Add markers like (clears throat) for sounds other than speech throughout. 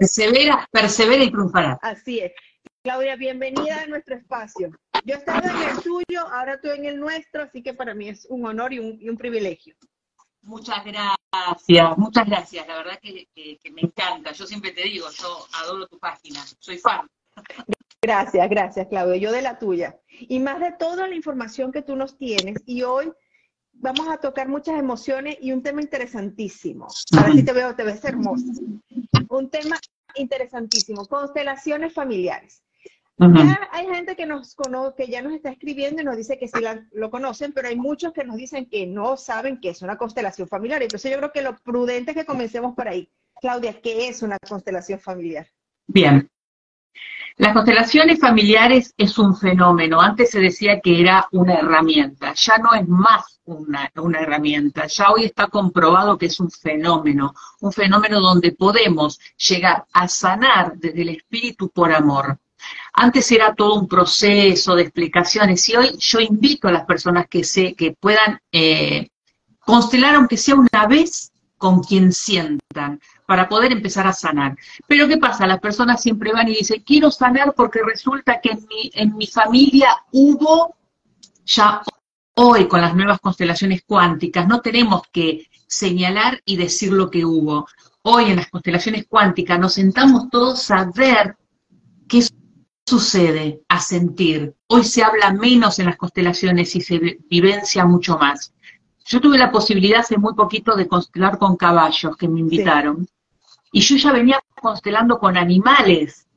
Persevera, persevera y triunfará. Así es. Claudia, bienvenida a nuestro espacio. Yo estaba en el tuyo, ahora estoy en el nuestro, así que para mí es un honor y un, privilegio. Muchas gracias, muchas gracias. La verdad que, me encanta. Yo siempre te digo, yo adoro tu página, soy fan. Gracias, gracias, Claudia. Yo de la tuya. Y más de toda la información que tú nos tienes. Y hoy vamos a tocar muchas emociones y un tema interesantísimo. Ahora sí te veo, te ves hermosa. Un tema interesantísimo, constelaciones familiares. Ya hay gente que nos conoce, que ya nos está escribiendo y nos dice que sí lo conocen, pero hay muchos que nos dicen que no saben qué es una constelación familiar. Entonces yo creo que lo prudente es que comencemos por ahí. Claudia, ¿qué es una constelación familiar? Bien. Las constelaciones familiares es un fenómeno. Antes se decía que era una herramienta. Ya no es más una, herramienta. Ya hoy está comprobado que es un fenómeno. Un fenómeno donde podemos llegar a sanar desde el espíritu por amor antes era todo un proceso de explicaciones y hoy yo invito a las personas que, se, que puedan eh, constelar, aunque sea una vez, con quien sientan, para poder empezar a sanar. Pero ¿qué pasa? Las personas siempre van y dicen, quiero sanar porque resulta que en mi, en mi familia hubo, ya hoy con las nuevas constelaciones cuánticas, no tenemos que señalar y decir lo que hubo. Hoy en las constelaciones cuánticas nos sentamos todos a ver qué sucede a sentir? Hoy se habla menos en las constelaciones y se vivencia mucho más. Yo tuve la posibilidad hace muy poquito de constelar con caballos que me invitaron. Y yo ya venía constelando con animales.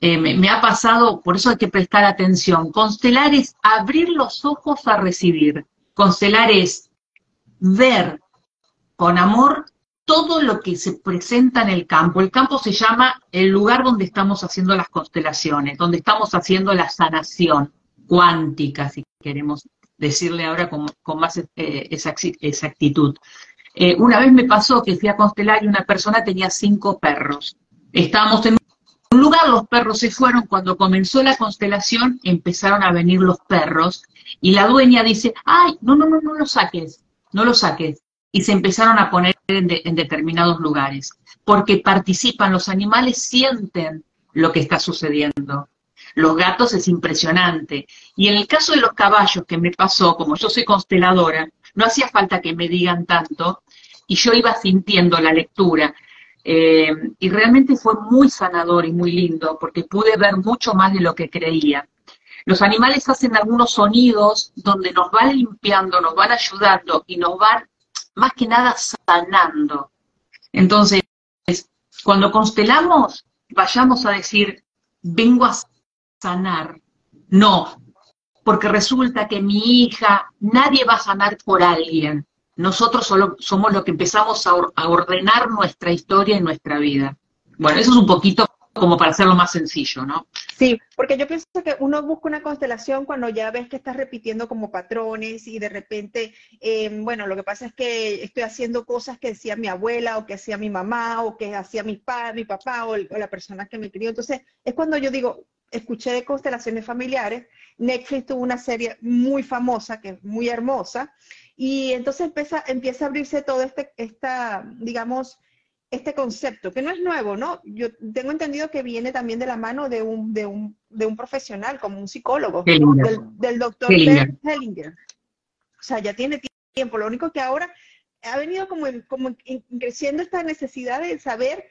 Eh, me, ha pasado, por eso hay que prestar atención. Constelar es abrir los ojos a recibir. Constelar es ver con amor todo lo que se presenta en el campo. El campo se llama el lugar donde estamos haciendo las constelaciones, donde estamos haciendo la sanación cuántica, si queremos decirle ahora con, más eh, exactitud. Eh, una vez me pasó que fui a constelar y una persona tenía cinco perros. Estábamos en un lugar, los perros se fueron, cuando comenzó la constelación empezaron a venir los perros y la dueña dice, ay, no, no, no, no lo saques, no lo saques y se empezaron a poner en, determinados lugares, porque participan, los animales sienten lo que está sucediendo. Los gatos es impresionante. Y en el caso de los caballos que me pasó, como yo soy consteladora, no hacía falta que me digan tanto, y yo iba sintiendo la lectura. Eh, y realmente fue muy sanador y muy lindo, porque pude ver mucho más de lo que creía. Los animales hacen algunos sonidos donde nos van limpiando, nos van ayudando y nos van más que nada sanando. Entonces, cuando constelamos, vayamos a decir, vengo a sanar. No, porque resulta que mi hija, nadie va a sanar por alguien. Nosotros solo somos los que empezamos a, ordenar nuestra historia y nuestra vida. Bueno, eso es un poquito como para hacerlo más sencillo, ¿no? Sí, porque yo pienso que uno busca una constelación cuando ya ves que estás repitiendo como patrones y de repente, eh, bueno, lo que pasa es que estoy haciendo cosas que decía mi abuela o que hacía mi mamá o que hacía mi padre, mi papá o, la persona que me crió. Entonces, es cuando yo digo, escuché de constelaciones familiares, Netflix tuvo una serie muy famosa, que es muy hermosa, y entonces empieza, empieza a abrirse todo este, esta, digamos, este concepto, que no es nuevo, ¿no? Yo tengo entendido que viene también de la mano de un, de un, de un profesional, como un psicólogo, del, doctor Hellinger. O sea, ya tiene tiempo. Lo único que ahora ha venido como, como creciendo esta necesidad de saber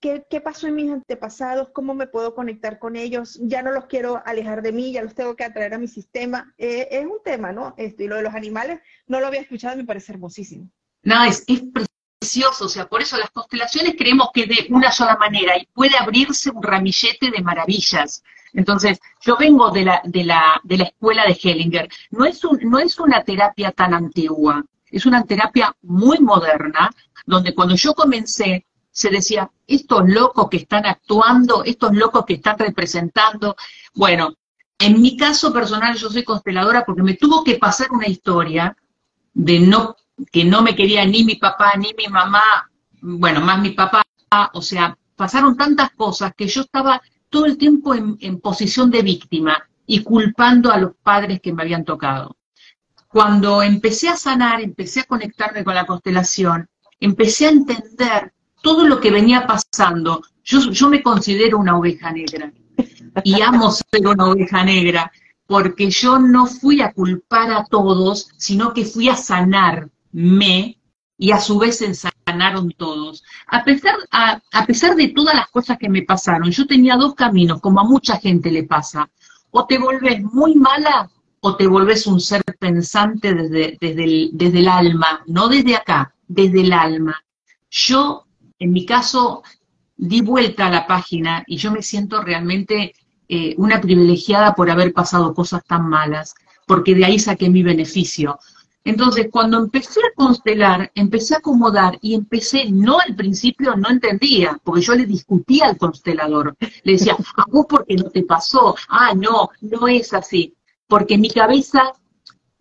qué, qué, pasó en mis antepasados, cómo me puedo conectar con ellos. Ya no los quiero alejar de mí, ya los tengo que atraer a mi sistema. Eh, es un tema, ¿no? Esto, y lo de los animales no lo había escuchado, me parece hermosísimo. No, es, es o sea, por eso las constelaciones creemos que de una sola manera y puede abrirse un ramillete de maravillas. Entonces, yo vengo de la, de la, de la escuela de Hellinger. No es, un, no es una terapia tan antigua, es una terapia muy moderna, donde cuando yo comencé se decía, estos locos que están actuando, estos locos que están representando. Bueno, en mi caso personal yo soy consteladora porque me tuvo que pasar una historia de no que no me quería ni mi papá ni mi mamá, bueno, más mi papá, o sea, pasaron tantas cosas que yo estaba todo el tiempo en, posición de víctima y culpando a los padres que me habían tocado. Cuando empecé a sanar, empecé a conectarme con la constelación, empecé a entender todo lo que venía pasando, yo, yo me considero una oveja negra y amo ser una oveja negra, porque yo no fui a culpar a todos, sino que fui a sanarme y a su vez sanaron todos. A pesar, a, a pesar de todas las cosas que me pasaron, yo tenía dos caminos, como a mucha gente le pasa. O te volvés muy mala o te volvés un ser pensante desde, desde, el, desde el alma, no desde acá, desde el alma. Yo, en mi caso, di vuelta a la página y yo me siento realmente eh, una privilegiada por haber pasado cosas tan malas, porque de ahí saqué mi beneficio. Entonces, cuando empecé a constelar, empecé a acomodar y empecé, no al principio no entendía, porque yo le discutía al constelador. Le decía, a vos porque no te pasó, ah, no, no es así porque mi cabeza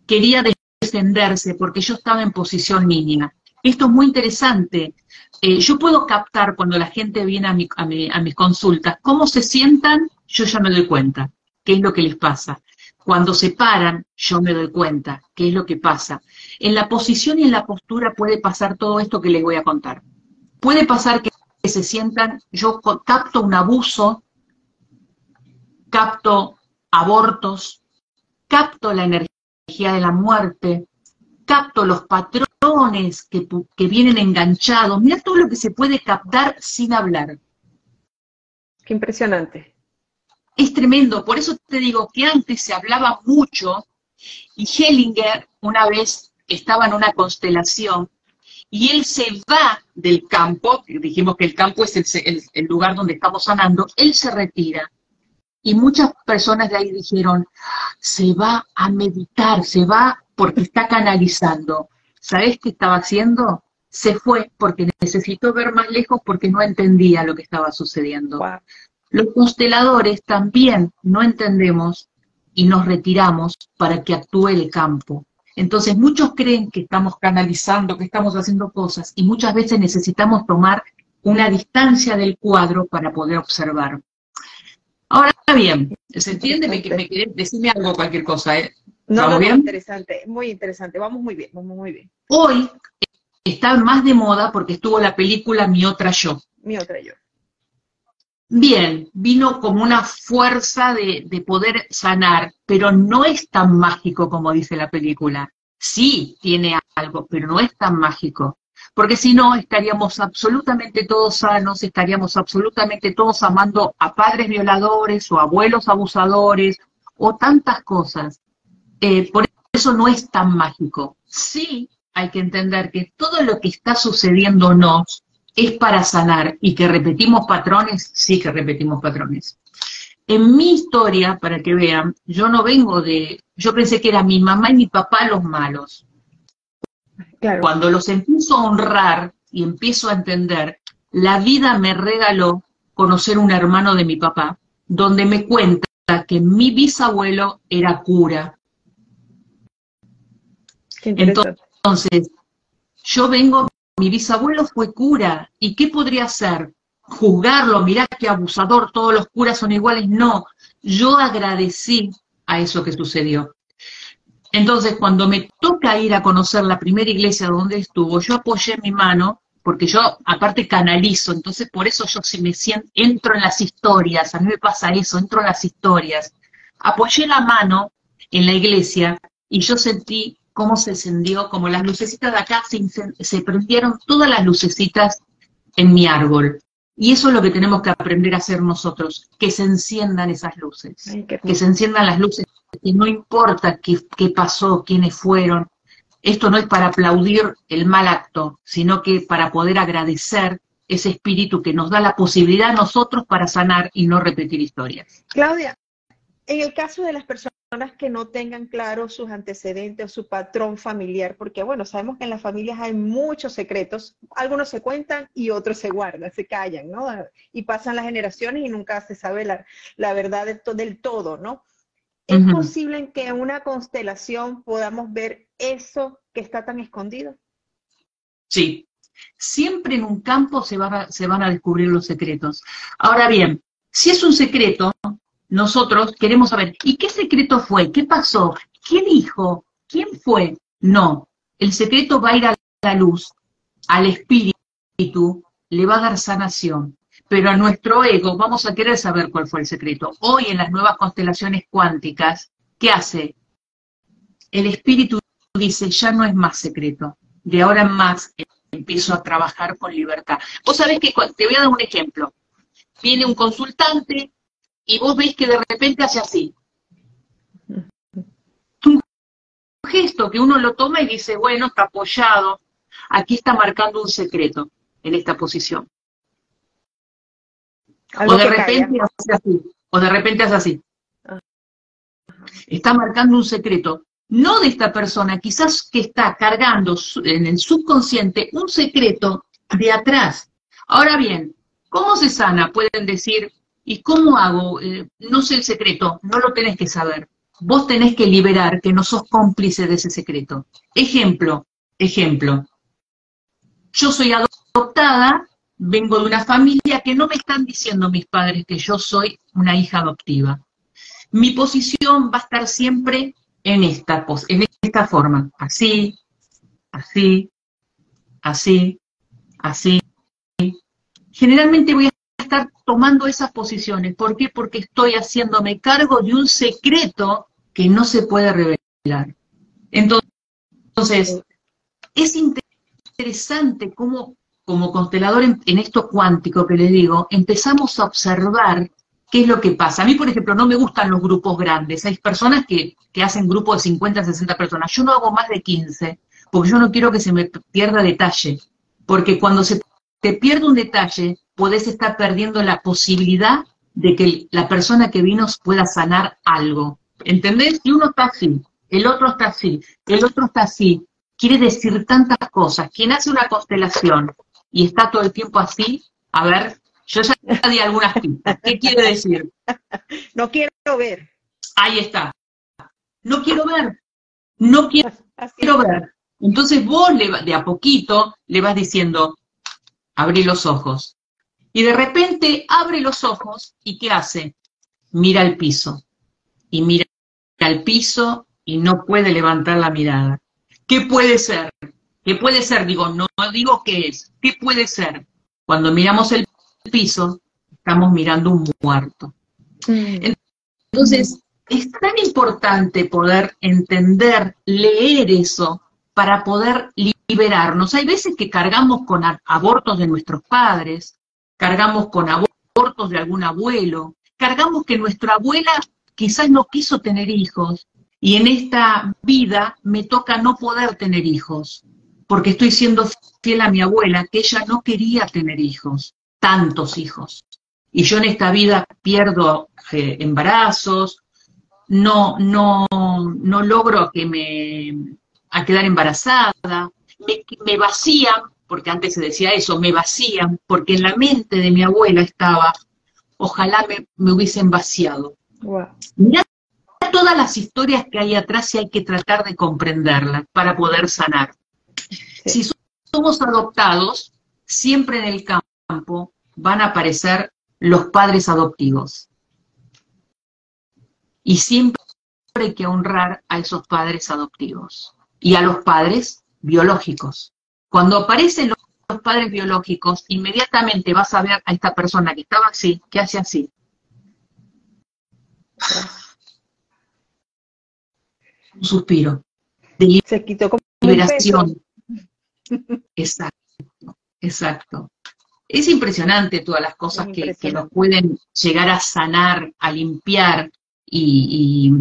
quería defenderse, porque yo estaba en posición niña. Esto es muy interesante. Eh, yo puedo captar cuando la gente viene a, a, mis consultas, cómo se sientan, yo ya me doy cuenta, qué es lo que les pasa. Cuando se paran, yo me doy cuenta, qué es lo que pasa. En la posición y en la postura puede pasar todo esto que les voy a contar. Puede pasar que se sientan, yo capto un abuso, capto abortos, capto la energía de la muerte, capto los patrones que, que vienen enganchados. Mira todo lo que se puede captar sin hablar. Qué impresionante. Es tremendo, por eso te digo que antes se hablaba mucho y Hellinger una vez estaba en una constelación y él se va del campo, dijimos que el campo es el, el, lugar donde estamos sanando, él se retira y muchas personas de ahí dijeron, se va a meditar, se va porque está canalizando. ¿Sabes qué estaba haciendo? Se fue porque necesitó ver más lejos porque no entendía lo que estaba sucediendo. Los consteladores también no entendemos y nos retiramos para que actúe el campo. Entonces muchos creen que estamos canalizando, que estamos haciendo cosas y muchas veces necesitamos tomar una distancia del cuadro para poder observar. Ahora bien, ¿se entiende? Me, me, decime algo, cualquier cosa, ¿eh? No, no, bien? interesante, muy interesante, vamos muy bien, vamos muy bien. Hoy está más de moda porque estuvo la película Mi Otra Yo. Mi Otra Yo. Bien, vino como una fuerza de, de poder sanar, pero no es tan mágico como dice la película. Sí, tiene algo, pero no es tan mágico porque si no estaríamos absolutamente todos sanos, estaríamos absolutamente todos amando a padres violadores o abuelos abusadores o tantas cosas. Eh, por eso no es tan mágico. Sí hay que entender que todo lo que está sucediéndonos es para sanar y que repetimos patrones, sí que repetimos patrones. En mi historia, para que vean, yo no vengo de, yo pensé que era mi mamá y mi papá los malos. Cuando los empiezo a honrar y empiezo a entender, la vida me regaló conocer un hermano de mi papá, donde me cuenta que mi bisabuelo era cura. Entonces, yo vengo, mi bisabuelo fue cura, ¿y qué podría hacer? Juzgarlo, mirá qué abusador, todos los curas son iguales. No, yo agradecí a eso que sucedió. Entonces, cuando me toca ir a conocer la primera iglesia donde estuvo, yo apoyé mi mano, porque yo aparte canalizo, entonces por eso yo si me siento, entro en las historias, a mí me pasa eso, entro en las historias. Apoyé la mano en la iglesia y yo sentí cómo se encendió, como las lucecitas de acá se, se prendieron todas las lucecitas en mi árbol. Y eso es lo que tenemos que aprender a hacer nosotros, que se enciendan esas luces, que se enciendan las luces y no importa qué, qué pasó, quiénes fueron, esto no es para aplaudir el mal acto, sino que para poder agradecer ese espíritu que nos da la posibilidad a nosotros para sanar y no repetir historias. Claudia, en el caso de las personas que no tengan claro sus antecedentes o su patrón familiar, porque bueno, sabemos que en las familias hay muchos secretos, algunos se cuentan y otros se guardan, se callan, ¿no? Y pasan las generaciones y nunca se sabe la, la verdad del todo, ¿no? ¿Es posible que en una constelación podamos ver eso que está tan escondido? Sí, siempre en un campo se, se van a descubrir los secretos. Ahora bien, si es un secreto, nosotros queremos saber, ¿y qué secreto fue? ¿Qué pasó? ¿Quién dijo? ¿Quién fue? No, el secreto va a ir a la luz, al espíritu, le va a dar sanación. Pero a nuestro ego vamos a querer saber cuál fue el secreto. Hoy en las nuevas constelaciones cuánticas, ¿qué hace? El espíritu dice, ya no es más secreto. De ahora en más empiezo a trabajar con libertad. Vos sabés que, te voy a dar un ejemplo. Viene un consultante y vos ves que de repente hace así. Un gesto que uno lo toma y dice, bueno, está apoyado, aquí está marcando un secreto en esta posición. o de repente hace así, o de repente hace así. Está marcando un secreto no de esta persona, quizás que está cargando en el subconsciente un secreto de atrás. Ahora bien, ¿cómo se sana? Pueden decir, ¿y cómo hago? Eh, no sé el secreto, no lo tenés que saber. Vos tenés que liberar que no sos cómplice de ese secreto. Ejemplo, ejemplo. Yo soy adoptada, vengo de una familia que no me están diciendo mis padres que yo soy una hija adoptiva. Mi posición va a estar siempre en esta, en esta forma, así, así, así, así. Generalmente voy a estar tomando esas posiciones. ¿Por qué? Porque estoy haciéndome cargo de un secreto que no se puede revelar. Entonces, es interesante cómo, como constelador en, esto cuántico que les digo, empezamos a observar ¿Qué es lo que pasa? A mí, por ejemplo, no me gustan los grupos grandes. Hay personas que, hacen grupos de 50, 60 personas. Yo no hago más de 15, porque yo no quiero que se me pierda detalle. Porque cuando se te pierde un detalle, podés estar perdiendo la posibilidad de que la persona que vino pueda sanar algo. ¿Entendés? Si uno está así, el otro está así, el otro está así, quiere decir tantas cosas. Quien hace una constelación y está todo el tiempo así, a ver, yo ya (laughs) di algunas pistas. ¿Qué quiere decir? No quiero ver. Ahí está. No quiero ver. No quiero, ver. Entonces vos le, de a poquito le vas diciendo, abrí los ojos. Y de repente abre los ojos y ¿qué hace? Mira al piso. Y mira al piso y no puede levantar la mirada. ¿Qué puede ser? ¿Qué puede ser? Digo, no, no digo qué es. ¿Qué puede ser? Cuando miramos el piso, estamos mirando un muerto. Mm. Entonces, es tan importante poder entender, leer eso, para poder liberarnos. Hay veces que cargamos con abortos de nuestros padres, cargamos con abortos de algún abuelo, cargamos que nuestra abuela quizás no quiso tener hijos y en esta vida me toca no poder tener hijos, porque estoy siendo fiel a mi abuela, que ella no quería tener hijos tantos hijos. Y yo en esta vida pierdo eh, embarazos, no, no, no logro que me, a quedar embarazada, me, me, vacían, porque antes se decía eso, me vacían, porque en la mente de mi abuela estaba, ojalá me, me hubiesen vaciado. Mira todas las historias que hay atrás y hay que tratar de comprenderlas para poder sanar. Si somos adoptados, siempre en el campo, van a aparecer los padres adoptivos. Y siempre hay que honrar a esos padres adoptivos y a los padres biológicos. Cuando aparecen los padres biológicos, inmediatamente vas a ver a esta persona que estaba así, que hace así. Un suspiro. De Se quitó como liberación. (laughs) Exacto, exacto. Es impresionante todas las cosas que, nos pueden llegar a sanar, a limpiar y,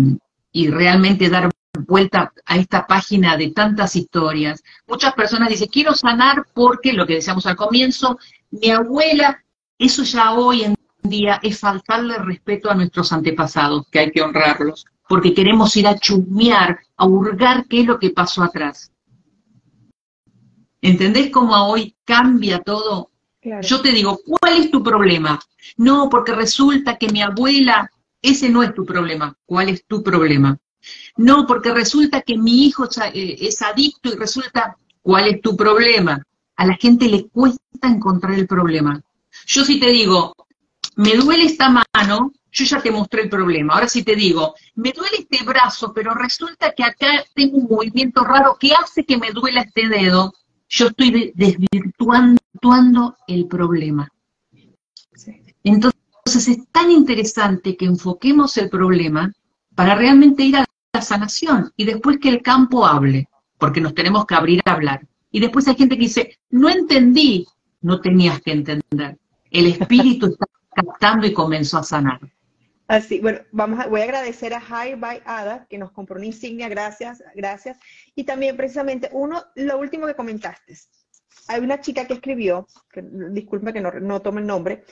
realmente dar vuelta a esta página de tantas historias. Muchas personas dicen, quiero sanar porque, lo que decíamos al comienzo, mi abuela, eso ya hoy en día es faltarle respeto a nuestros antepasados, que hay que honrarlos, porque queremos ir a chusmear, a hurgar qué es lo que pasó atrás. ¿Entendés cómo hoy cambia todo? Yo te digo, ¿cuál es tu problema? No, porque resulta que mi abuela, ese no es tu problema. ¿Cuál es tu problema? No, porque resulta que mi hijo eh, es adicto y resulta, ¿cuál es tu problema? A la gente le cuesta encontrar el problema. Yo si te digo, me duele esta mano, yo ya te mostré el problema. Ahora si te digo, me duele este brazo, pero resulta que acá tengo un movimiento raro que hace que me duela este dedo, yo estoy desvirtuando el problema. Entonces es tan interesante que enfoquemos el problema para realmente ir a la sanación y después que el campo hable, porque nos tenemos que abrir a hablar. Y después hay gente que dice, no entendí, no tenías que entender. El espíritu está captando y comenzó a sanar. Así, bueno, vamos a, voy a agradecer a High by Ada que nos compró una insignia, gracias, gracias. Y también precisamente, uno, lo último que comentaste, hay una chica que escribió, que, disculpe que no, no tome el nombre,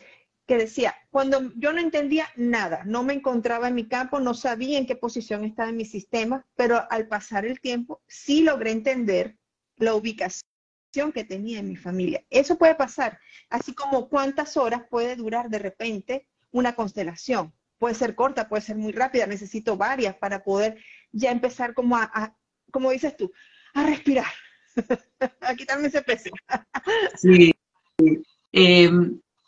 que decía, cuando yo no entendía nada, no me encontraba en mi campo, no sabía en qué posición estaba en mi sistema, pero al pasar el tiempo sí logré entender la ubicación que tenía en mi familia. Eso puede pasar, así como cuántas horas puede durar de repente una constelación. Puede ser corta, puede ser muy rápida, necesito varias para poder ya empezar como a, como dices tú, a respirar. (laughs) Aquí también se peso. sí. Eh,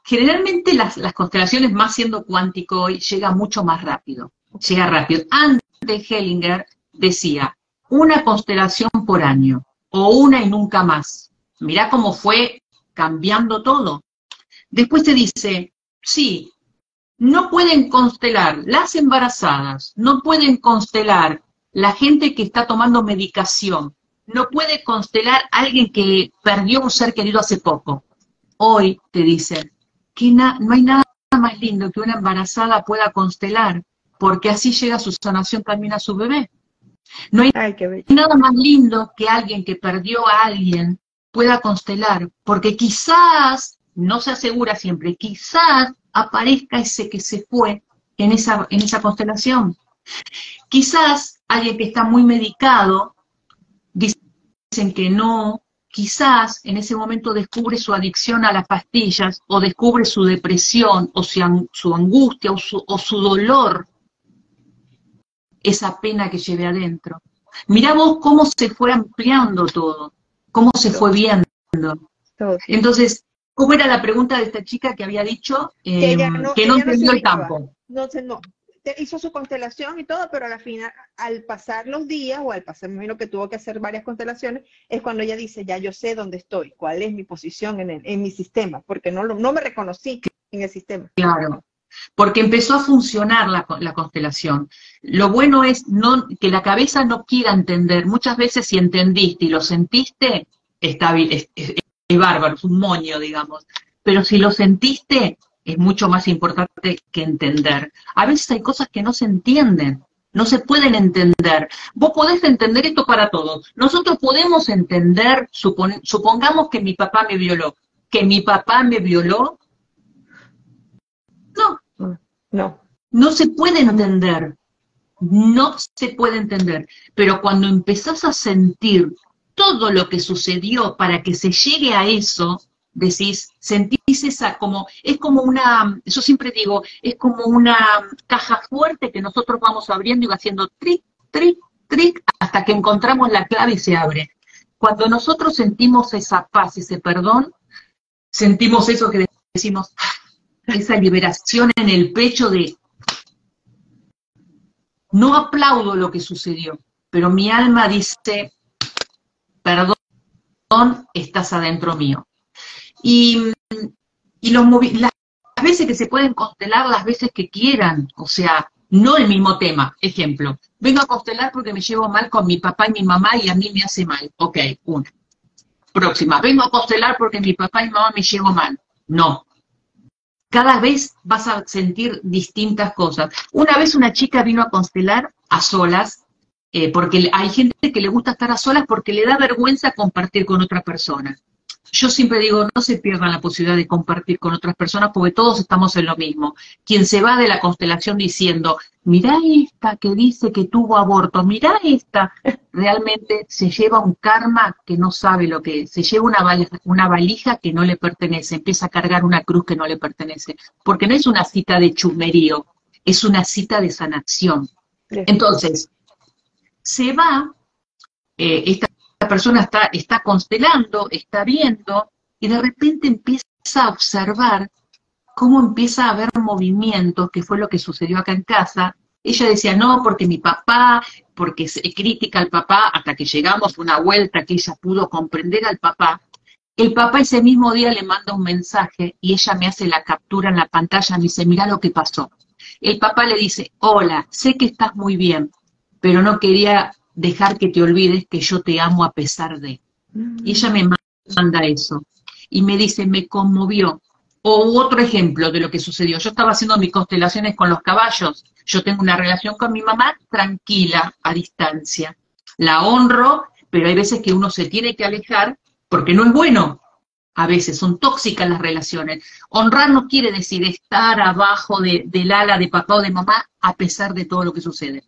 generalmente las, las, constelaciones, más siendo cuántico hoy, llega mucho más rápido. Llega rápido. Antes Hellinger decía, una constelación por año, o una y nunca más. Mirá cómo fue cambiando todo. Después te dice, sí, no pueden constelar las embarazadas, no pueden constelar la gente que está tomando medicación, no puede constelar alguien que perdió un ser querido hace poco. Hoy te dicen que no hay nada más lindo que una embarazada pueda constelar, porque así llega su sanación también a su bebé. No hay nada más lindo que alguien que perdió a alguien pueda constelar, porque quizás, no se asegura siempre, quizás aparezca ese que se fue en esa, en esa constelación. Quizás alguien que está muy medicado, dicen que no, quizás en ese momento descubre su adicción a las pastillas, o descubre su depresión, o su, angustia, o su, o su dolor, esa pena que lleve adentro. Mirá vos cómo se fue ampliando todo cómo se fue viendo. Entonces, ¿cómo era la pregunta de esta chica que había dicho que, em, no, entendió el campo? No, no, hizo su constelación y todo, pero al final, al pasar los días, o al pasar, me imagino que tuvo que hacer varias constelaciones, es cuando ella dice, ya yo sé dónde estoy, cuál es mi posición en, en mi sistema, porque no, me reconocí en el sistema. Claro, porque empezó a funcionar la, la, constelación. Lo bueno es que la cabeza no quiera entender. Muchas veces si entendiste y lo sentiste, está, es, es, es bárbaro, es un moño, digamos. Pero si lo sentiste, es mucho más importante que entender. A veces hay cosas que no se entienden, no se pueden entender. Vos podés entender esto para todos. Nosotros podemos entender, supongamos que mi papá me violó, que mi papá me violó no. No. No se puede entender. No se puede entender. Pero cuando empezás a sentir todo lo que sucedió para que se llegue a eso, decís, sentís esa como, es como una, yo siempre digo, es como una caja fuerte que nosotros vamos abriendo y va haciendo tric, tric, tric, hasta que encontramos la clave y se abre. Cuando nosotros sentimos esa paz, ese perdón, sentimos eso que decimos, esa liberación en el pecho de, no aplaudo lo que sucedió, pero mi alma dice, perdón, estás adentro mío. Y, y los las veces que se pueden constelar las veces que quieran, o sea, no el mismo tema. Ejemplo, vengo a constelar porque me llevo mal con mi papá y mi mamá y a mí me hace mal. Ok, una. Próxima, vengo a constelar porque mi papá y mamá me llevo mal. No, cada vez vas a sentir distintas cosas. Una vez una chica vino a constelar a solas, eh, porque hay gente que le gusta estar a solas porque le da vergüenza compartir con otra persona. Yo siempre digo, no se pierdan la posibilidad de compartir con otras personas porque todos estamos en lo mismo. Quien se va de la constelación diciendo, mirá esta que dice que tuvo aborto, mirá esta, realmente se lleva un karma que no sabe lo que es, se lleva una valija, una valija que no le pertenece, empieza a cargar una cruz que no le pertenece, porque no es una cita de chumerío, es una cita de sanación. Entonces, se va, eh, esta persona está, está constelando, está viendo, y de repente empieza a observar cómo empieza a haber movimientos, que fue lo que sucedió acá en casa. Ella decía, no, porque mi papá, porque se critica al papá, hasta que llegamos una vuelta que ella pudo comprender al papá, El papá ese mismo día le manda un mensaje y ella me hace la captura en la pantalla, me dice, mira lo que pasó. El papá le dice, hola, sé que estás muy bien, pero no quería dejar que te olvides que yo te amo a pesar de. Y ella me manda eso. Y me dice, me conmovió. O otro ejemplo de lo que sucedió. Yo estaba haciendo mis constelaciones con los caballos. Yo tengo una relación con mi mamá tranquila, a distancia. La honro, pero hay veces que uno se tiene que alejar porque no es bueno. A veces son tóxicas las relaciones. Honrar no quiere decir estar abajo del ala de papá o de mamá a pesar de todo lo que sucede.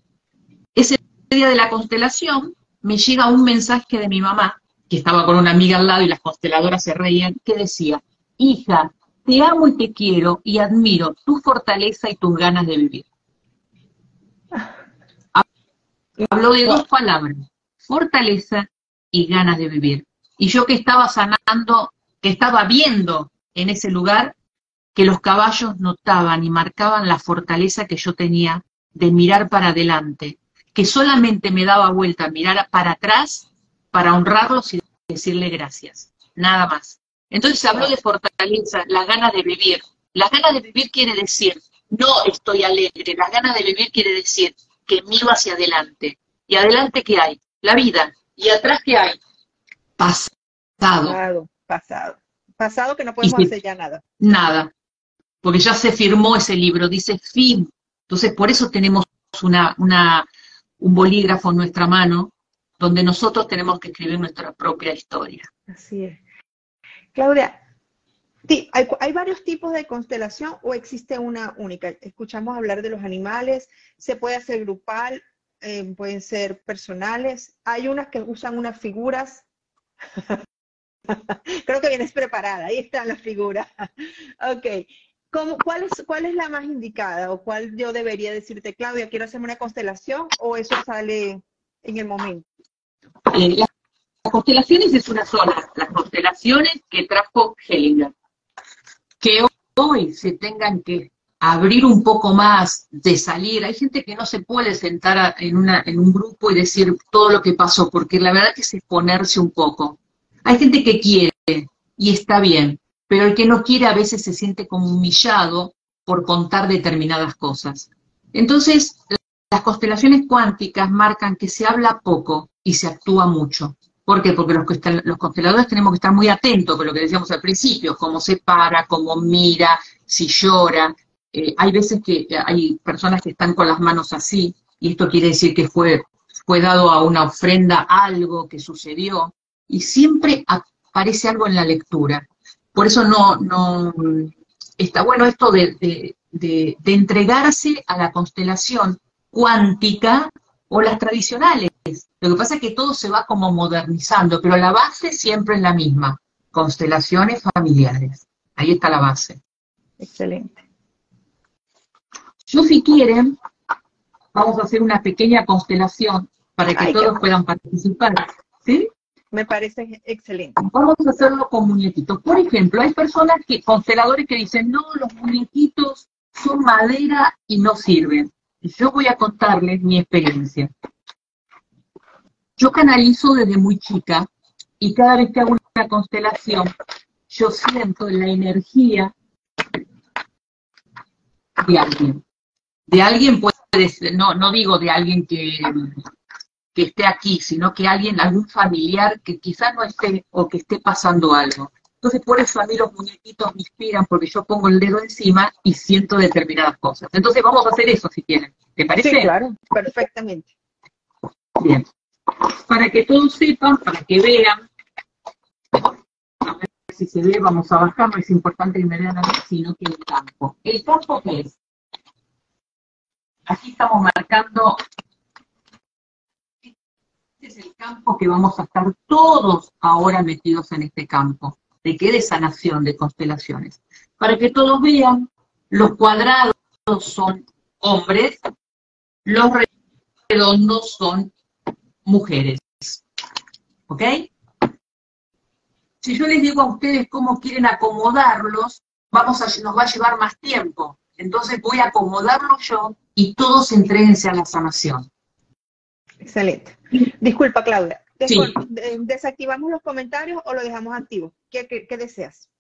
Ese día de la constelación me llega un mensaje de mi mamá, que estaba con una amiga al lado y las consteladoras se reían, que decía, hija, te amo y te quiero y admiro tu fortaleza y tus ganas de vivir. Habló de dos palabras, fortaleza y ganas de vivir. Y yo que estaba sanando, que estaba viendo en ese lugar, que los caballos notaban y marcaban la fortaleza que yo tenía de mirar para adelante, que solamente me daba vuelta a mirar para atrás para honrarlos y decirle gracias, nada más. Entonces habló de fortaleza, las ganas de vivir. Las ganas de vivir quiere decir, no estoy alegre, las ganas de vivir quiere decir que miro hacia adelante. ¿Y adelante qué hay? La vida. ¿Y atrás qué hay? Pasado. Pasado, pasado. Pasado que no podemos hacer ya nada. Nada. Porque ya se firmó ese libro, dice fin. Entonces, por eso tenemos una, una, un bolígrafo en nuestra mano, donde nosotros tenemos que escribir nuestra propia historia. Así es. Claudia, ¿hay, varios tipos de constelación o existe una única? Escuchamos hablar de los animales, se puede hacer grupal, eh, pueden ser personales, hay unas que usan unas figuras. (laughs) Creo que vienes preparada, ahí están las figuras. (laughs) ok, cuál, es, ¿cuál es la más indicada o cuál yo debería decirte, Claudia, quiero hacerme una constelación o eso sale en el momento? Eh, las constelaciones es una sola, las constelaciones que trajo Hellinger. Que hoy se tengan que abrir un poco más, de salir. Hay gente que no se puede sentar en, una, en un grupo y decir todo lo que pasó, porque la verdad que es exponerse un poco. Hay gente que quiere y está bien, pero el que no quiere a veces se siente como humillado por contar determinadas cosas. Entonces, las constelaciones cuánticas marcan que se habla poco y se actúa mucho. ¿Por qué? Porque los, consteladores tenemos que estar muy atentos con lo que decíamos al principio, cómo se para, cómo mira, si llora. Eh, hay veces que hay personas que están con las manos así, y esto quiere decir que fue dado a una ofrenda algo que sucedió, y siempre aparece algo en la lectura. Por eso no, no está bueno esto de, entregarse a la constelación cuántica o las tradicionales. Lo que pasa es que todo se va como modernizando, pero la base siempre es la misma, constelaciones familiares. Ahí está la base. Excelente. Yo si quieren, vamos a hacer una pequeña constelación para que todos puedan participar. ¿Sí? Me parece excelente. Vamos a hacerlo con muñequitos. Por ejemplo, hay personas que, consteladores que dicen, no, los muñequitos son madera y no sirven. Yo voy a contarles mi experiencia. Yo canalizo desde muy chica y cada vez que hago una constelación, yo siento la energía de alguien. De alguien puede ser, no, no digo de alguien que que esté aquí, sino que alguien, algún familiar que quizás no esté o que esté pasando algo. Entonces, por eso a mí los muñequitos me inspiran, porque yo pongo el dedo encima y siento determinadas cosas. Entonces, vamos a hacer eso si quieren. ¿Te parece? Sí, claro, perfectamente. Bien. Para que todos sepan, para que vean, a ver si se ve, vamos a bajar, no es importante que me vean a mí, sino que el campo. ¿El campo qué es? Aquí estamos marcando este es el campo que vamos a estar todos ahora metidos en este campo. ¿De qué? De sanación, de constelaciones. Para que todos vean, los cuadrados son hombres, los redondos son mujeres. ¿Ok? Si yo les digo a ustedes cómo quieren acomodarlos, vamos a, nos va a llevar más tiempo. Entonces voy a acomodarlos yo y todos entréguense a la sanación. Excelente. Disculpa, Claudia. ¿Desactivamos los comentarios o lo dejamos activo? ¿Qué, deseas?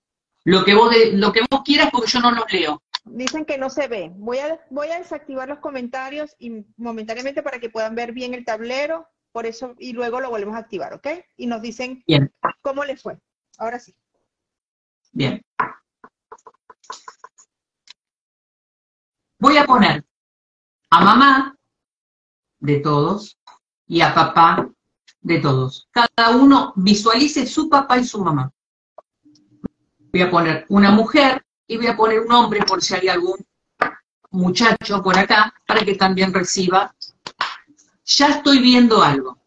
Lo que, vos lo que vos quieras porque yo no los leo. Dicen que no se ve. Voy a, voy a desactivar los comentarios y momentáneamente para que puedan ver bien el tablero. Por eso, y luego lo volvemos a activar, ¿ok? Y nos dicen cómo les fue. Ahora sí. Bien. Voy a poner a mamá de todos y a papá de todos. Cada uno visualice su papá y su mamá. Voy a poner una mujer y voy a poner un hombre por si hay algún muchacho por acá para que también reciba. Ya estoy viendo algo.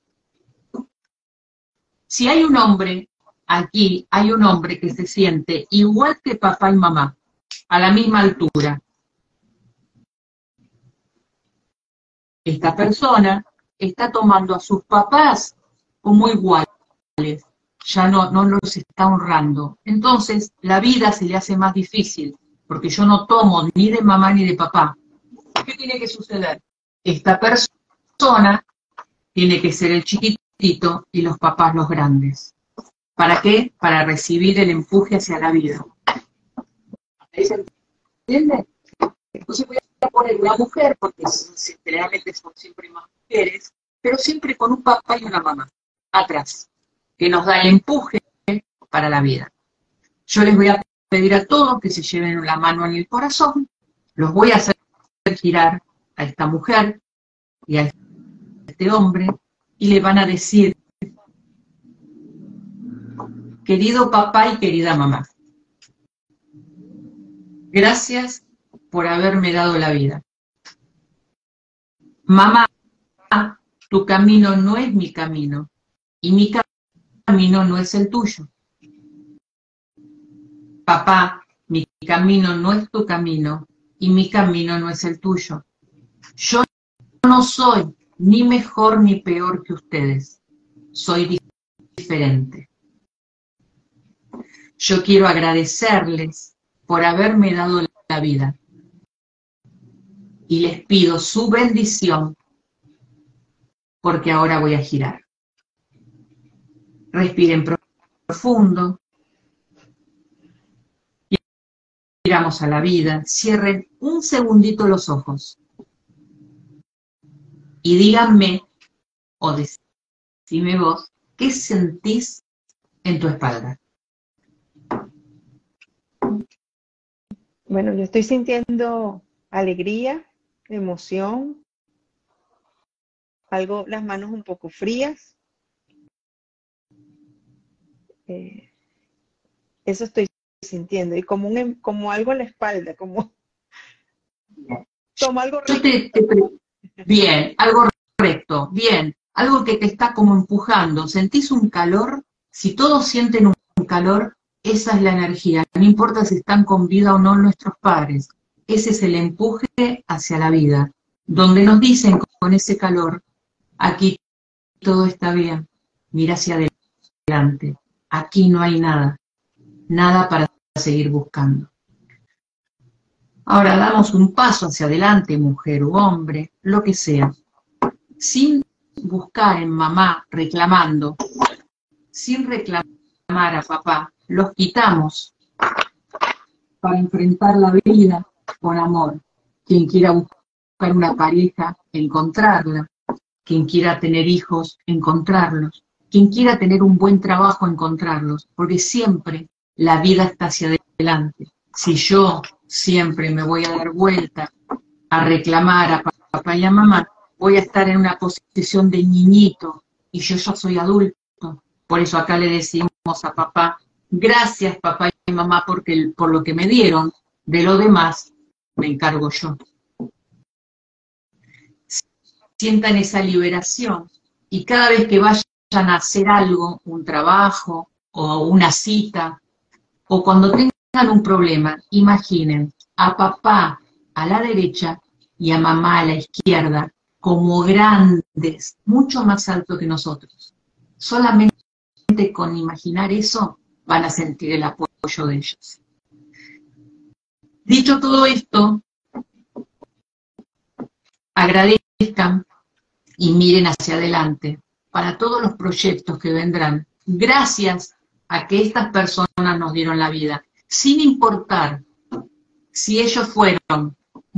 Si hay un hombre, aquí hay un hombre que se siente igual que papá y mamá, a la misma altura. Esta persona está tomando a sus papás como iguales ya no, no los está honrando. Entonces, la vida se le hace más difícil, porque yo no tomo ni de mamá ni de papá. ¿Qué tiene que suceder? Esta persona tiene que ser el chiquitito y los papás los grandes. ¿Para qué? Para recibir el empuje hacia la vida. Entonces voy a poner una mujer, porque generalmente son siempre más mujeres, pero siempre con un papá y una mamá, atrás que nos da el empuje para la vida. Yo les voy a pedir a todos que se lleven la mano en el corazón, los voy a hacer girar a esta mujer y a este hombre y le van a decir, querido papá y querida mamá, gracias por haberme dado la vida. Mamá, tu camino no es mi camino y mi camino no es el tuyo. Papá, mi camino no es tu camino y mi camino no es el tuyo. Yo no soy ni mejor ni peor que ustedes. Soy diferente. Yo quiero agradecerles por haberme dado la vida. Y les pido su bendición porque ahora voy a girar. Respiren profundo. Miramos a la vida. Cierren un segundito los ojos. Y díganme, o decime vos, ¿qué sentís en tu espalda? Bueno, yo estoy sintiendo alegría, emoción, algo, las manos un poco frías, eh, eso estoy sintiendo, y como, un, em, como algo en la espalda, como, como algo recto. bien, algo recto, bien, algo que te está como empujando, ¿sentís un calor? Si todos sienten un calor, esa es la energía, no importa si están con vida o no nuestros padres, ese es el empuje hacia la vida, donde nos dicen con ese calor, aquí todo está bien, mira hacia adelante, Aquí no hay nada, nada para seguir buscando. Ahora damos un paso hacia adelante, mujer u hombre, lo que sea, sin buscar en mamá reclamando, sin reclamar a papá, los quitamos para enfrentar la vida con amor. Quien quiera buscar una pareja, encontrarla. Quien quiera tener hijos, encontrarlos quien quiera tener un buen trabajo, encontrarlos, porque siempre la vida está hacia adelante. Si yo siempre me voy a dar vuelta a reclamar a papá y a mamá, voy a estar en una posición de niñito y yo ya soy adulto. Por eso acá le decimos a papá, gracias papá y mamá porque, por lo que me dieron, de lo demás me encargo yo. Sientan esa liberación y cada vez que vayan a hacer algo, un trabajo o una cita, o cuando tengan un problema, imaginen a papá a la derecha y a mamá a la izquierda como grandes, mucho más alto que nosotros. Solamente con imaginar eso van a sentir el apoyo de ellos. Dicho todo esto, agradezcan y miren hacia adelante para todos los proyectos que vendrán, gracias a que estas personas nos dieron la vida, sin importar si ellos fueron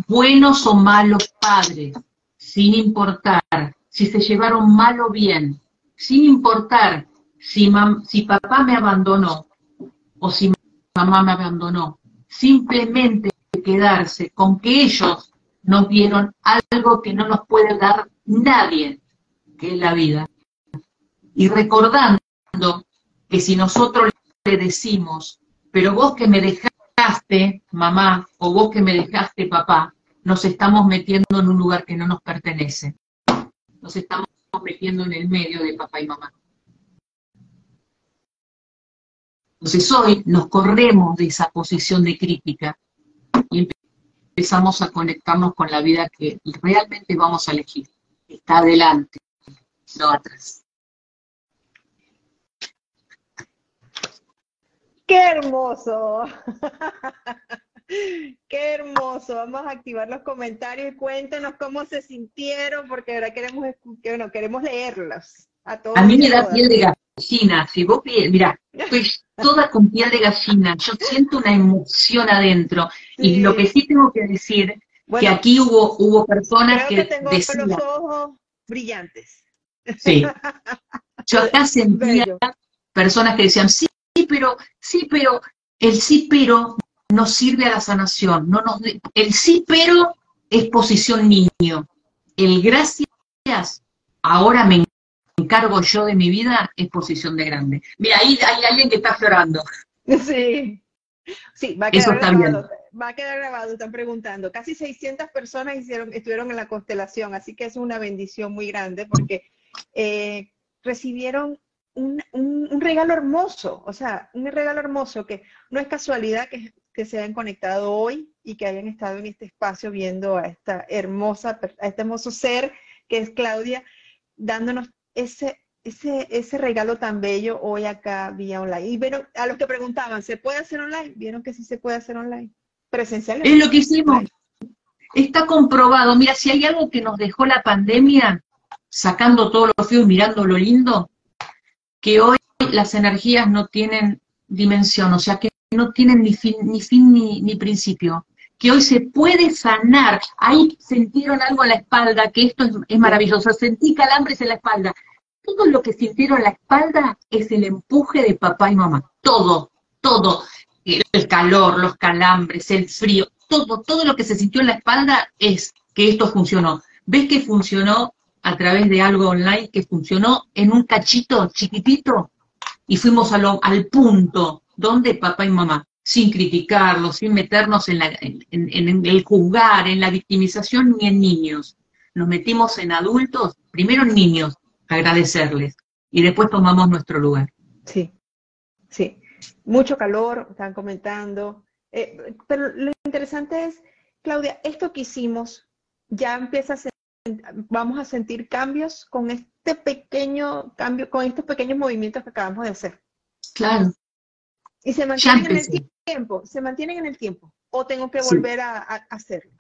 buenos o malos padres, sin importar si se llevaron mal o bien, sin importar si, papá me abandonó o si mamá me abandonó, simplemente quedarse con que ellos nos dieron algo que no nos puede dar nadie, que es la vida. Y recordando que si nosotros le decimos, pero vos que me dejaste, mamá, o vos que me dejaste, papá, nos estamos metiendo en un lugar que no nos pertenece. Nos estamos metiendo en el medio de papá y mamá. Entonces hoy nos corremos de esa posición de crítica y empezamos a conectarnos con la vida que realmente vamos a elegir. Está adelante, no atrás. ¡Qué hermoso! (laughs) ¡Qué hermoso! Vamos a activar los comentarios y cuéntenos cómo se sintieron, porque ahora queremos, bueno, queremos leerlos. A, todos a mí me da piel de gallina. Si vos, mira, (laughs) estoy toda con piel de gallina. Yo siento una emoción adentro. Y lo que sí tengo que decir, que aquí hubo, hubo personas que, tengo decían, los ojos brillantes. Sí. (laughs) Yo acá sentía personas que decían, sí, pero, sí, pero, el sí, pero no sirve a la sanación. No nos, el sí, pero es posición niño. El gracias, ahora me encargo yo de mi vida, es posición de grande. Mira, ahí hay alguien que está llorando. (laughs) Sí. Sí, va a quedar grabado. Va a quedar grabado, están preguntando. Casi 600 personas hicieron, estuvieron en la constelación, así que es una bendición muy grande porque eh, recibieron un, regalo hermoso, o sea, un regalo hermoso que no es casualidad que, que, se hayan conectado hoy y que hayan estado en este espacio viendo a esta hermosa, a este hermoso ser que es Claudia, dándonos ese, ese, ese regalo tan bello hoy acá vía online. Y vieron, a los que preguntaban, ¿se puede hacer online? Vieron que sí se puede hacer online. Presencial. Es lo que hicimos. Está comprobado. Mira, si hay algo que nos dejó la pandemia, sacando todo lo feo y mirando lo lindo, que hoy las energías no tienen dimensión, o sea, que no tienen ni fin ni, fin, ni, ni principio que hoy se puede sanar. Ahí sintieron algo en la espalda, que esto es, maravilloso. Sentí calambres en la espalda. Todo lo que sintieron en la espalda es el empuje de papá y mamá. Todo, todo. El calor, los calambres, el frío, todo, todo lo que se sintió en la espalda es que esto funcionó. ¿Ves que funcionó a través de algo online que funcionó en un cachito chiquitito? Y fuimos al punto donde papá y mamá sin criticarlos, sin meternos en, el juzgar, en la victimización ni en niños. Nos metimos en adultos, primero en niños, agradecerles, y después tomamos nuestro lugar. Sí, sí. Mucho calor, están comentando. Eh, pero lo interesante es, Claudia, esto que hicimos ya empieza a vamos a sentir cambios con este pequeño cambio, con estos pequeños movimientos que acabamos de hacer. Claro. Y se mantienen en el tiempo, se mantienen en el tiempo, o tengo que volver a, hacerlo.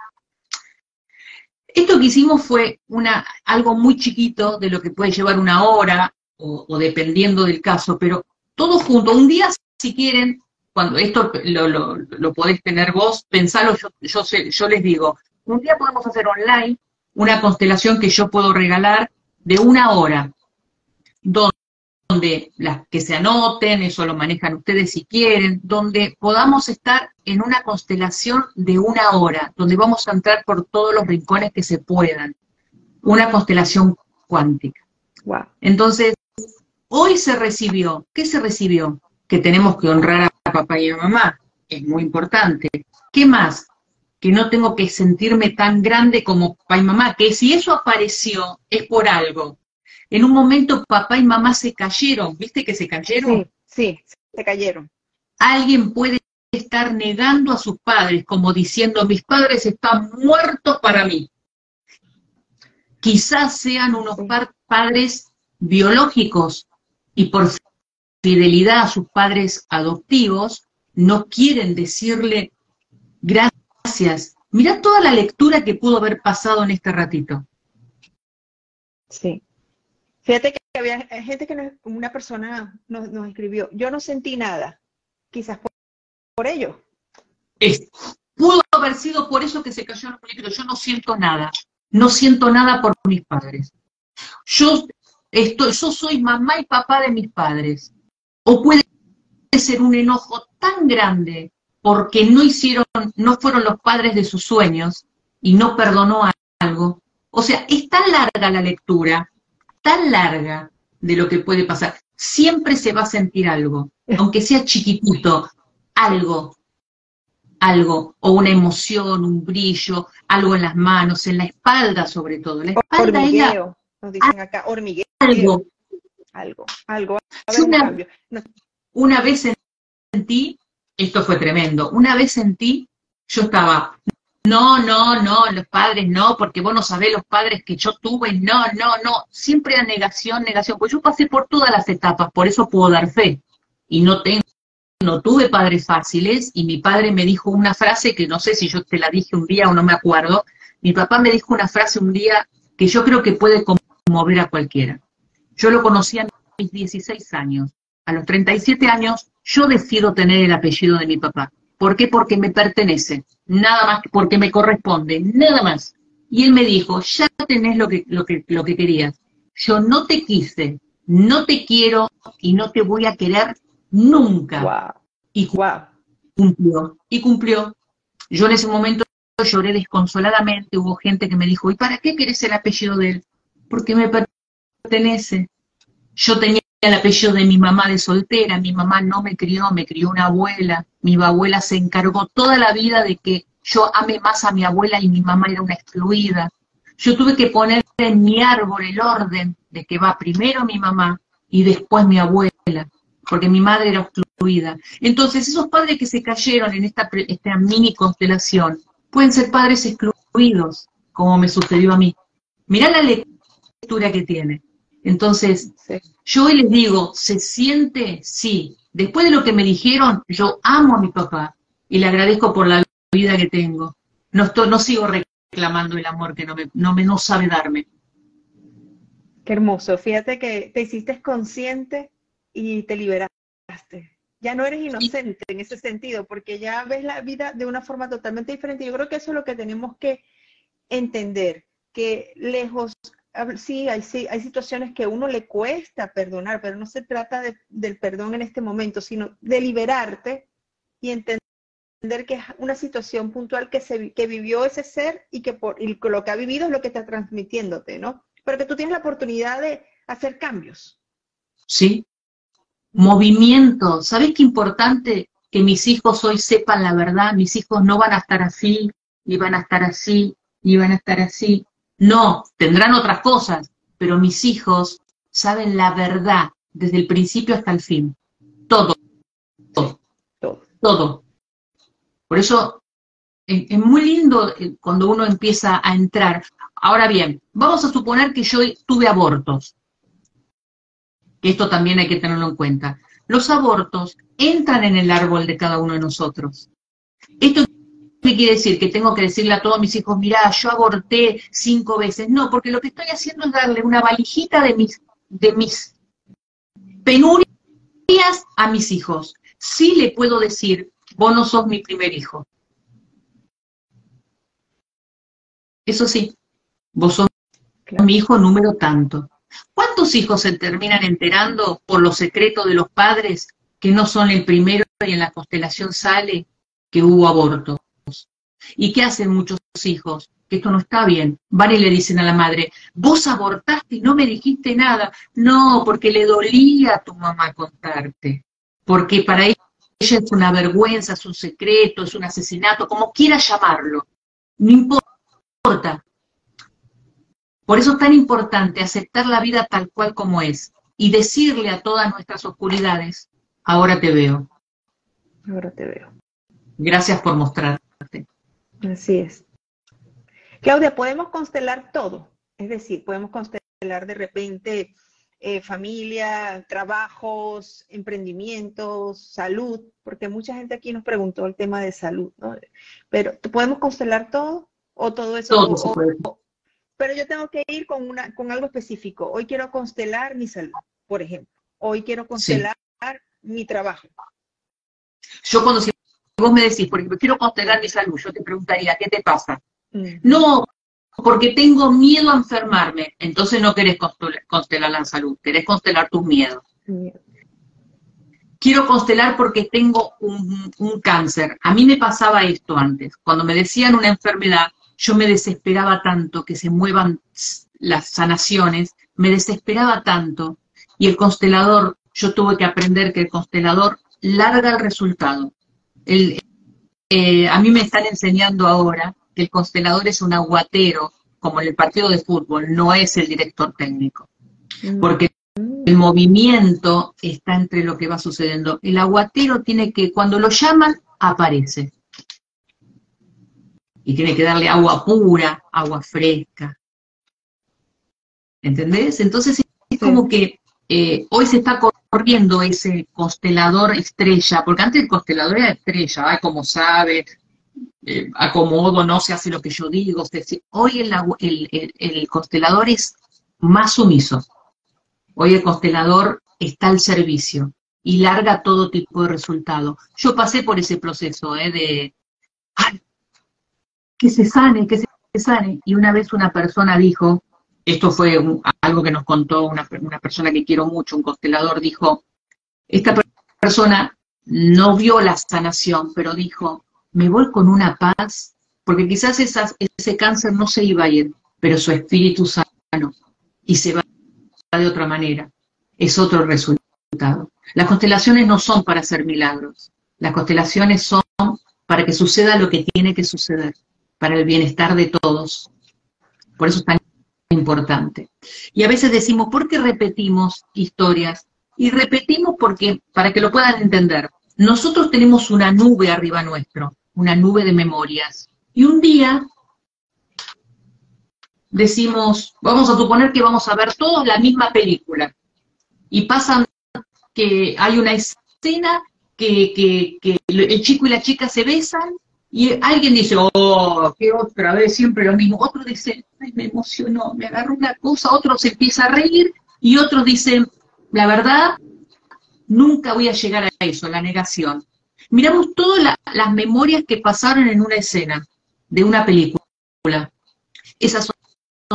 Esto que hicimos fue una, algo muy chiquito de lo que puede llevar una hora o, dependiendo del caso, pero todo junto. Un día, si quieren, cuando esto lo, lo, podés tener vos, pensalo, yo, yo, yo les digo, un día podemos hacer online una constelación que yo puedo regalar de una hora, donde donde las que se anoten, eso lo manejan ustedes si quieren, donde podamos estar en una constelación de una hora, donde vamos a entrar por todos los rincones que se puedan. Una constelación cuántica. Entonces, hoy se recibió, ¿qué se recibió? Que tenemos que honrar a papá y a mamá, es muy importante. ¿Qué más? Que no tengo que sentirme tan grande como papá y mamá, que si eso apareció es por algo, en un momento papá y mamá se cayeron, ¿viste que se cayeron? Sí, sí, se cayeron. Alguien puede estar negando a sus padres, como diciendo, mis padres están muertos para mí. Quizás sean unos padres biológicos y por fidelidad a sus padres adoptivos, no quieren decirle gracias. Mira toda la lectura que pudo haber pasado en este ratito. Sí. Fíjate que había gente que nos, una persona nos, nos, escribió, yo no sentí nada, quizás por, por ello. Es, pudo haber sido por eso que se cayó el político, yo no siento nada, no siento nada por mis padres. Yo, estoy, yo soy mamá y papá de mis padres. O puede ser un enojo tan grande porque no hicieron, no fueron los padres de sus sueños y no perdonó algo. O sea, es tan larga la lectura, tan larga de lo que puede pasar. Siempre se va a sentir algo, aunque sea chiquitito, algo, algo, o una emoción, un brillo, algo en las manos, en la espalda sobre todo. La espalda hormigueo, nos dicen acá, hormigueo. Algo. Algo, algo. Una, una vez sentí, esto fue tremendo, una vez sentí, yo estaba, no, no, no, los padres no, porque vos no sabés los padres que yo tuve, no, no, no, siempre era negación, negación, pues yo pasé por todas las etapas, por eso puedo dar fe, y no tengo no tuve padres fáciles y mi padre me dijo una frase que no sé si yo te la dije un día o no me acuerdo. Mi papá me dijo una frase un día que yo creo que puede conmover a cualquiera. Yo lo conocí a mis 16 años. A los 37 años yo decido tener el apellido de mi papá. ¿Por qué? Porque me pertenece. Nada más, porque me corresponde. Nada más. Y él me dijo, ya tenés lo que, lo que, lo que querías. Yo no te quise, no te quiero y no te voy a querer Nunca. Y cumplió. Y cumplió. Yo en ese momento lloré desconsoladamente. Hubo gente que me dijo, ¿y para qué querés el apellido de él? Porque me pertenece. Yo tenía el apellido de mi mamá de soltera. Mi mamá no me crió, me crió una abuela. Mi abuela se encargó toda la vida de que yo ame más a mi abuela y mi mamá era una excluida. Yo tuve que poner en mi árbol el orden de que va primero mi mamá y después mi abuela porque mi madre era excluida. Entonces, esos padres que se cayeron en esta, esta mini constelación pueden ser padres excluidos, como me sucedió a mí. Mirá la lectura que tiene. Entonces, yo hoy les digo, ¿se siente? Sí. Después de lo que me dijeron, yo amo a mi papá y le agradezco por la vida que tengo. No, estoy, no sigo reclamando el amor que no me, no me no sabe darme. Qué hermoso. Fíjate que te hiciste consciente y te liberaste. Ya no eres inocente en ese sentido, porque ya ves la vida de una forma totalmente diferente. Yo creo que eso es lo que tenemos que entender, que lejos, sí, hay, sí, hay situaciones que a uno le cuesta perdonar, pero no se trata del perdón en este momento, sino de liberarte y entender que es una situación puntual que, que vivió ese ser y que por, y lo que ha vivido es lo que está transmitiéndote, ¿no? Pero que tú tienes la oportunidad de hacer cambios. Sí, movimiento. ¿Sabes qué importante que mis hijos hoy sepan la verdad? Mis hijos no van a estar así, ni van a estar así, ni van a estar así. No, tendrán otras cosas, pero mis hijos saben la verdad desde el principio hasta el fin. Todo. Todo. Todo. Por eso es, muy lindo eh, cuando uno empieza a entrar. Ahora bien, vamos a suponer que yo tuve abortos esto también hay que tenerlo en cuenta. Los abortos entran en el árbol de cada uno de nosotros. ¿Esto qué quiere decir? Que tengo que decirle a todos mis hijos, mira, yo aborté cinco veces. No, porque lo que estoy haciendo es darle una valijita de mis, de mis penurias a mis hijos. Sí le puedo decir, vos no sos mi primer hijo. Eso sí, vos sos mi hijo número tanto. ¿Cuántos hijos se terminan enterando por los secretos de los padres que no son el primero y en la constelación sale que hubo abortos? ¿Y qué hacen muchos hijos? Que esto no está bien. Van y le dicen a la madre, vos abortaste y no me dijiste nada. No, porque le dolía a tu mamá contarte. Porque para ella es una vergüenza, es un secreto, es un asesinato, como quiera llamarlo. No importa. Por eso es tan importante aceptar la vida tal cual como es y decirle a todas nuestras oscuridades, ahora te veo. Ahora te veo. Gracias por mostrarte. Así es. Claudia, podemos constelar todo. Es decir, podemos constelar de repente eh, familia, trabajos, emprendimientos, salud, porque mucha gente aquí nos preguntó el tema de salud, ¿no? Pero ¿podemos constelar todo? ¿O todo eso? Todo se puede pero yo tengo que ir con, una, con algo específico. Hoy quiero constelar mi salud, por ejemplo. Hoy quiero constelar mi trabajo. Yo cuando si vos me decís, por ejemplo, quiero constelar mi salud, yo te preguntaría, ¿qué te pasa? Mm. No, porque tengo miedo a enfermarme. Entonces no querés constelar la salud, querés constelar tus miedos. Quiero constelar porque tengo un, un, cáncer. A mí me pasaba esto antes. Cuando me decían una enfermedad, yo me desesperaba tanto que se muevan las sanaciones, me desesperaba tanto. Y el constelador, yo tuve que aprender que el constelador larga el resultado. Eh, a mí me están enseñando ahora que el constelador es un aguatero, como en el partido de fútbol, no es el director técnico. Mm. Porque el movimiento está entre lo que va sucediendo. El aguatero tiene que, cuando lo llaman, aparece. Y tiene que darle agua pura, agua fresca. ¿Entendés? Entonces es como que eh, hoy se está corriendo ese constelador estrella, porque antes el constelador era estrella, ay, como sabe, eh, acomodo, no se hace lo que yo digo. Hoy el, constelador es más sumiso. Hoy el constelador está al servicio y larga todo tipo de resultados. Yo pasé por ese proceso ¿eh? de, ay, que se sane, que se sane. Y una vez una persona dijo, esto fue algo que nos contó una, una, persona que quiero mucho, un constelador, dijo, esta persona no vio la sanación, pero dijo, me voy con una paz, porque quizás ese cáncer no se iba a ir, pero su espíritu sano y se va de otra manera. Es otro resultado. Las constelaciones no son para hacer milagros. Las constelaciones son para que suceda lo que tiene que suceder, para el bienestar de todos. Por eso es tan importante. Y a veces decimos, ¿por qué repetimos historias? Y repetimos porque, para que lo puedan entender, nosotros tenemos una nube arriba nuestro, una nube de memorias. Y un día decimos, vamos a suponer que vamos a ver todos la misma película. Y pasan que hay una escena que, el chico y la chica se besan y alguien dice, oh, qué otra vez, siempre lo mismo. Otro dice, ay, me emocionó, me agarró una cosa. Otro se empieza a reír y otros dicen, la verdad, nunca voy a llegar a eso, la negación miramos todas las memorias que pasaron en una escena de una película. Esas son,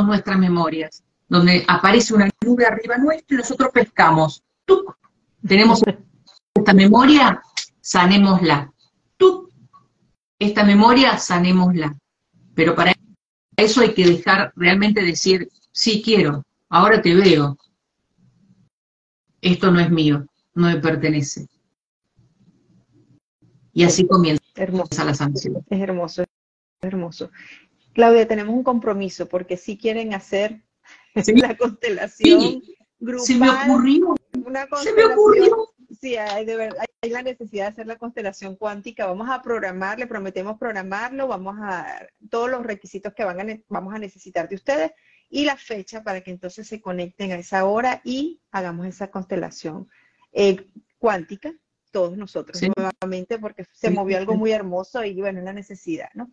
nuestras memorias, donde aparece una nube arriba nuestro y nosotros pescamos. ¡Tuc! Tenemos (laughs) esta memoria, sanémosla. ¡Tuc! Esta memoria, sanémosla. Pero para eso hay que dejar realmente decir, sí quiero, ahora te veo. Esto no es mío, no me pertenece. Y así comienza hermoso. la sanción. Es hermoso, es hermoso. Claudia, tenemos un compromiso porque si quieren hacer (laughs) la constelación grupal. Se me ocurrió. se me ocurrió. Sí, hay, de verdad, hay la necesidad de hacer la constelación cuántica. Vamos a programar, le prometemos programarlo, vamos a todos los requisitos que van a, vamos a necesitar de ustedes y la fecha para que entonces se conecten a esa hora y hagamos esa constelación eh, cuántica todos nosotros nuevamente porque se movió algo muy hermoso y bueno, es la necesidad, ¿no?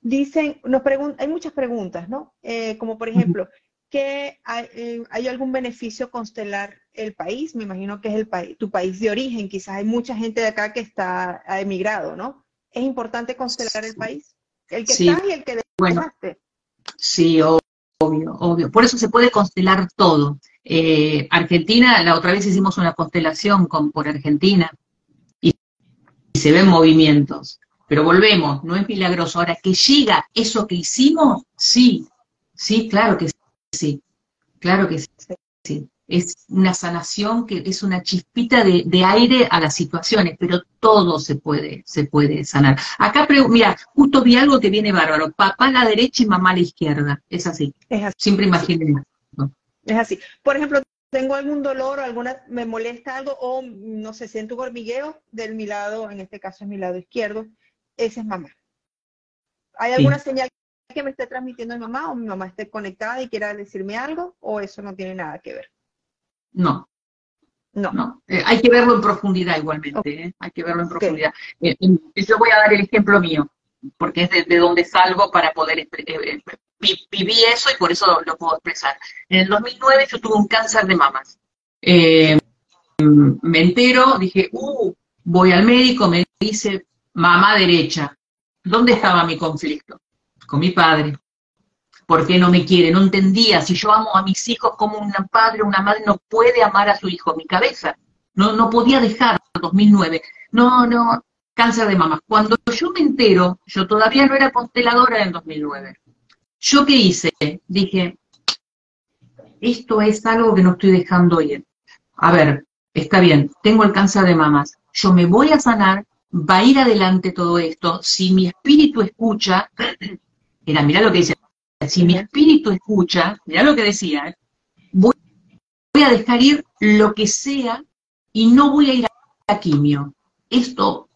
Dicen, nos hay muchas preguntas, ¿no? Eh, como por ejemplo, ¿qué eh, hay, algún beneficio constelar el país? Me imagino que es el país, tu país de origen, quizás hay mucha gente de acá que está ha emigrado, ¿no? ¿Es importante constelar el país? El que está y el que dejaste. sí, obvio, obvio. Por eso se puede constelar todo. Eh, Argentina, la otra vez hicimos una constelación con, por Argentina, y se ven movimientos. Pero volvemos, no es milagroso. Ahora, que llega eso que hicimos, sí, sí, claro que sí, claro que sí. Es una sanación que es una chispita de, aire a las situaciones, pero todo se puede, se puede sanar. Acá, mira, justo vi algo que viene bárbaro. Papá a la derecha y mamá a la izquierda. Es así. Es así. Siempre imaginé. Es así. Por ejemplo, tengo algún dolor o alguna, me molesta algo o no sé, siento un hormigueo del mi lado, en este caso es mi lado izquierdo, ese es mamá. ¿Hay alguna señal que me esté transmitiendo mi mamá o mi mamá esté conectada y quiera decirme algo o eso no tiene nada que ver? No. No. no. Eh, hay que verlo en profundidad igualmente, ¿eh? hay que verlo en profundidad. Eh, yo voy a dar el ejemplo mío. porque es de, donde salgo para poder eh, eh, viví eso y por eso lo puedo expresar. En el 2009 yo tuve un cáncer de mamas. Eh, me entero, dije, uh, voy al médico, me dice, mamá derecha. ¿Dónde estaba mi conflicto? Con mi padre. ¿Por qué no me quiere? No entendía. Si yo amo a mis hijos como un padre o una madre no puede amar a su hijo. Mi cabeza no, no podía dejar 2009. No, no, cáncer de mamá. Cuando yo me entero, yo todavía no era consteladora en 2009. ¿Yo qué hice? Dije, esto es algo que no estoy dejando ir. A ver, está bien, tengo el cáncer de mamas. Yo me voy a sanar, va a ir adelante todo esto. Si mi espíritu escucha, (clears throat) era, mira lo que dice, si mi espíritu escucha, mira lo que decía, ¿eh? voy, voy a dejar ir lo que sea y no voy a ir a quimio. Esto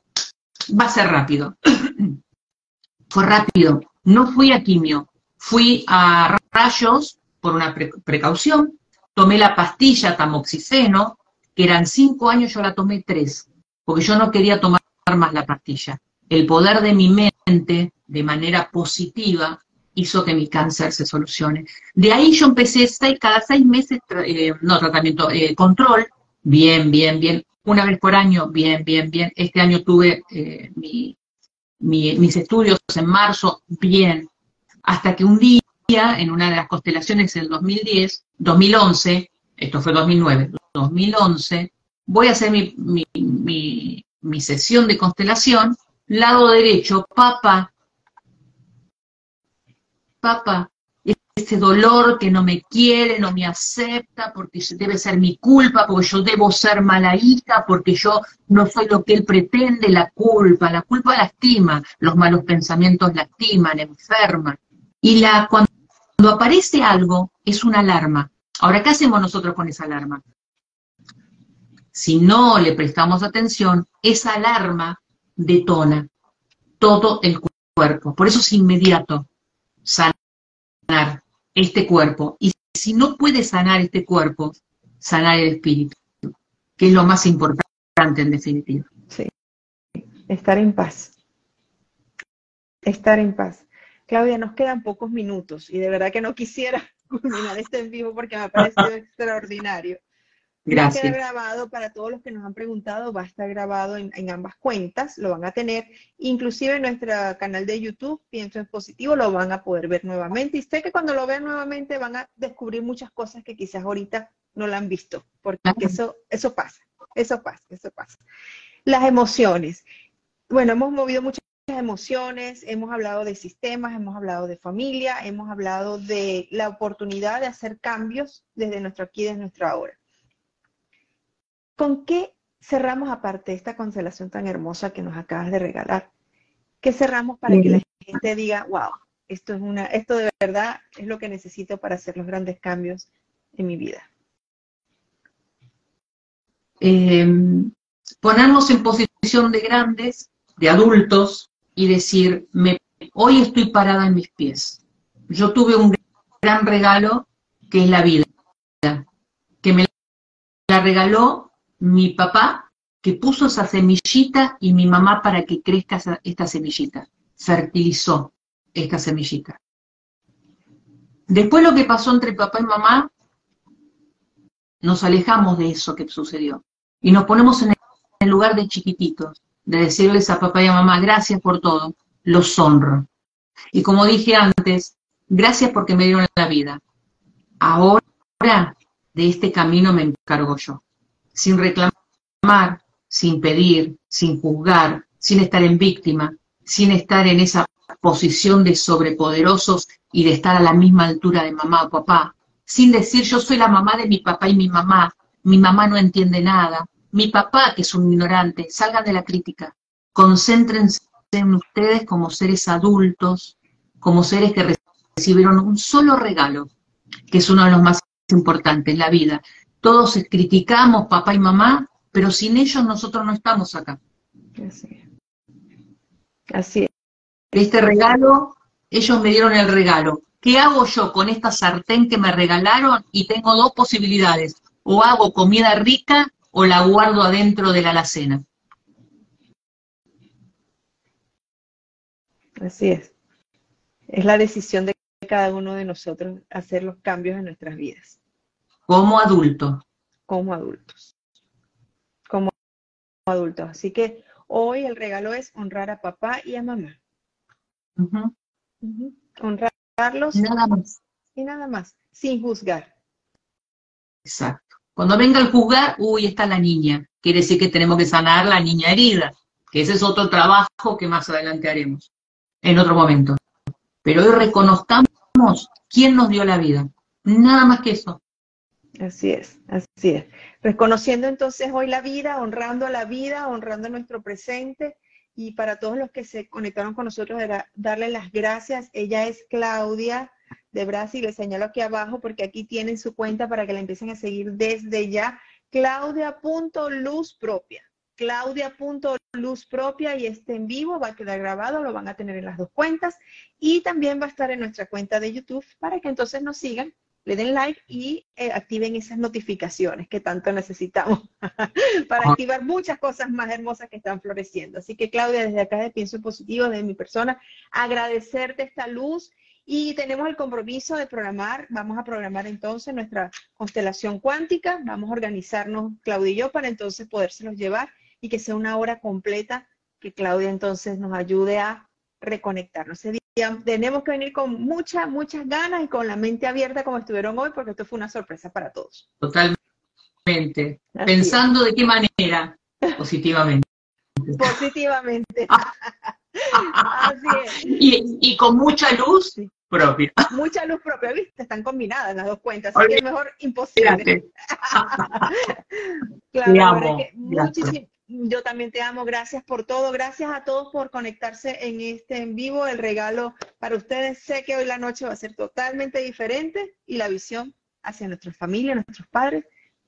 va a ser rápido. (clears throat) Fue rápido. No fui a quimio, fui a rayos por una precaución, tomé la pastilla tamoxiceno, que eran cinco años, yo la tomé tres, porque yo no quería tomar más la pastilla. El poder de mi mente, de manera positiva, hizo que mi cáncer se solucione. De ahí yo empecé seis, cada seis meses, eh, no tratamiento, eh, control, bien, bien, bien, una vez por año, bien, bien, bien. Este año tuve eh, mis estudios en marzo, bien. Hasta que un día, en una de las constelaciones en 2010, 2011, esto fue 2009, 2011, voy a hacer mi, mi, mi sesión de constelación, lado derecho, papá, papá, ese dolor que no me quiere, no me acepta, porque debe ser mi culpa, porque yo debo ser mala hija, porque yo no soy lo que él pretende, la culpa, la culpa lastima, los malos pensamientos lastiman, enferman. Y la, cuando, aparece algo, es una alarma. Ahora, ¿qué hacemos nosotros con esa alarma? Si no le prestamos atención, esa alarma detona todo el cuerpo. Por eso es inmediato sanar este cuerpo. Y si no puede sanar este cuerpo, sanar el espíritu, que es lo más importante en definitiva. Sí, estar en paz. Estar en paz. Claudia, nos quedan pocos minutos y de verdad que no quisiera (laughs) culminar este en vivo porque me ha parecido (laughs) extraordinario. Gracias. Va a grabado para todos los que nos han preguntado, va a estar grabado en, ambas cuentas, lo van a tener, inclusive en nuestro canal de YouTube, Pienso en Positivo, lo van a poder ver nuevamente. Y sé que cuando lo vean nuevamente van a descubrir muchas cosas que quizás ahorita no lo han visto, porque eso, eso pasa, eso pasa, eso pasa. Las emociones. Bueno, hemos movido muchas emociones, hemos hablado de sistemas, hemos hablado de familia, hemos hablado de la oportunidad de hacer cambios desde nuestro aquí, desde nuestra ahora. ¿Con qué cerramos aparte de esta constelación tan hermosa que nos acabas de regalar? ¿Qué cerramos para que la gente diga, wow, esto es una, esto de verdad es lo que necesito para hacer los grandes cambios en mi vida? Em, ponernos en posición de grandes, de adultos, y decir, me, hoy estoy parada en mis pies. Yo tuve un gran regalo que es la vida, que me la regaló mi papá que puso esa semillita y mi mamá para que crezca esta semillita, fertilizó esta semillita. Después lo que pasó entre papá y mamá, nos alejamos de eso que sucedió y nos ponemos en el lugar de chiquititos, de decirles a papá y a mamá, gracias por todo, los honro. Y como dije antes, gracias porque me dieron la vida. Ahora de este camino me encargo yo sin reclamar, sin pedir, sin juzgar, sin estar en víctima, sin estar en esa posición de sobrepoderosos y de estar a la misma altura de mamá o papá, sin decir yo soy la mamá de mi papá y mi mamá, mi mamá no entiende nada, mi papá que es un ignorante, salgan de la crítica, concéntrense en ustedes como seres adultos, como seres que recibieron un solo regalo, que es uno de los más importantes, la vida, todos criticamos papá y mamá, pero sin ellos nosotros no estamos acá. Así es. Este regalo, ellos me dieron el regalo. ¿Qué hago yo con esta sartén que me regalaron? Y tengo dos posibilidades. O hago comida rica o la guardo adentro de la alacena. Así es. Es la decisión de cada uno de nosotros hacer los cambios en nuestras vidas. Como adultos. Como adultos. Como adultos. Así que hoy el regalo es honrar a papá y a mamá. Honrarlos. Nada más. Y nada más, sin juzgar. Exacto. Cuando venga el juzgar, uy, está la niña. Quiere decir que tenemos que sanar la niña herida, que ese es otro trabajo que más adelante haremos, en otro momento. Pero hoy reconozcamos quién nos dio la vida. Nada más que eso. Así es, así es. Reconociendo entonces hoy la vida, honrando la vida, honrando nuestro presente. Y para todos los que se conectaron con nosotros, era darle las gracias. Ella es Claudia de Brasil, le señalo aquí abajo porque aquí tienen su cuenta para que la empiecen a seguir desde ya. Claudia.luz propia. Propia y este en vivo va a quedar grabado, lo van a tener en las dos cuentas y también va a estar en nuestra cuenta de YouTube para que entonces nos sigan, le den like y eh, activen esas notificaciones que tanto necesitamos (laughs) para activar muchas cosas más hermosas que están floreciendo. Así que Claudia, desde acá de Pienso Positivo, de mi persona, agradecerte esta luz y tenemos el compromiso de programar, vamos a programar entonces nuestra constelación cuántica, vamos a organizarnos Claudia y yo para entonces podérselos llevar y que sea una hora completa que Claudia entonces nos ayude a reconectarnos. Tenemos que venir con muchas, muchas ganas y con la mente abierta como estuvieron hoy porque esto fue una sorpresa para todos. Totalmente. Pensando de qué manera, positivamente. Positivamente. Así es. Y, y, con mucha luz propia. Mucha luz propia, ¿viste? Están combinadas las dos cuentas, así que es mejor imposible. (laughs) (laughs) claro, amo, yo también te amo, gracias por todo, gracias a todos por conectarse en este en vivo, el regalo para ustedes, sé que hoy la noche va a ser totalmente diferente y la visión hacia nuestra familia, nuestros padres,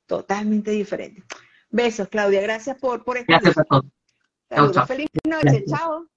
totalmente diferente. Besos, Claudia, gracias por, por estar. Gracias a todos. Feliz noche, chao.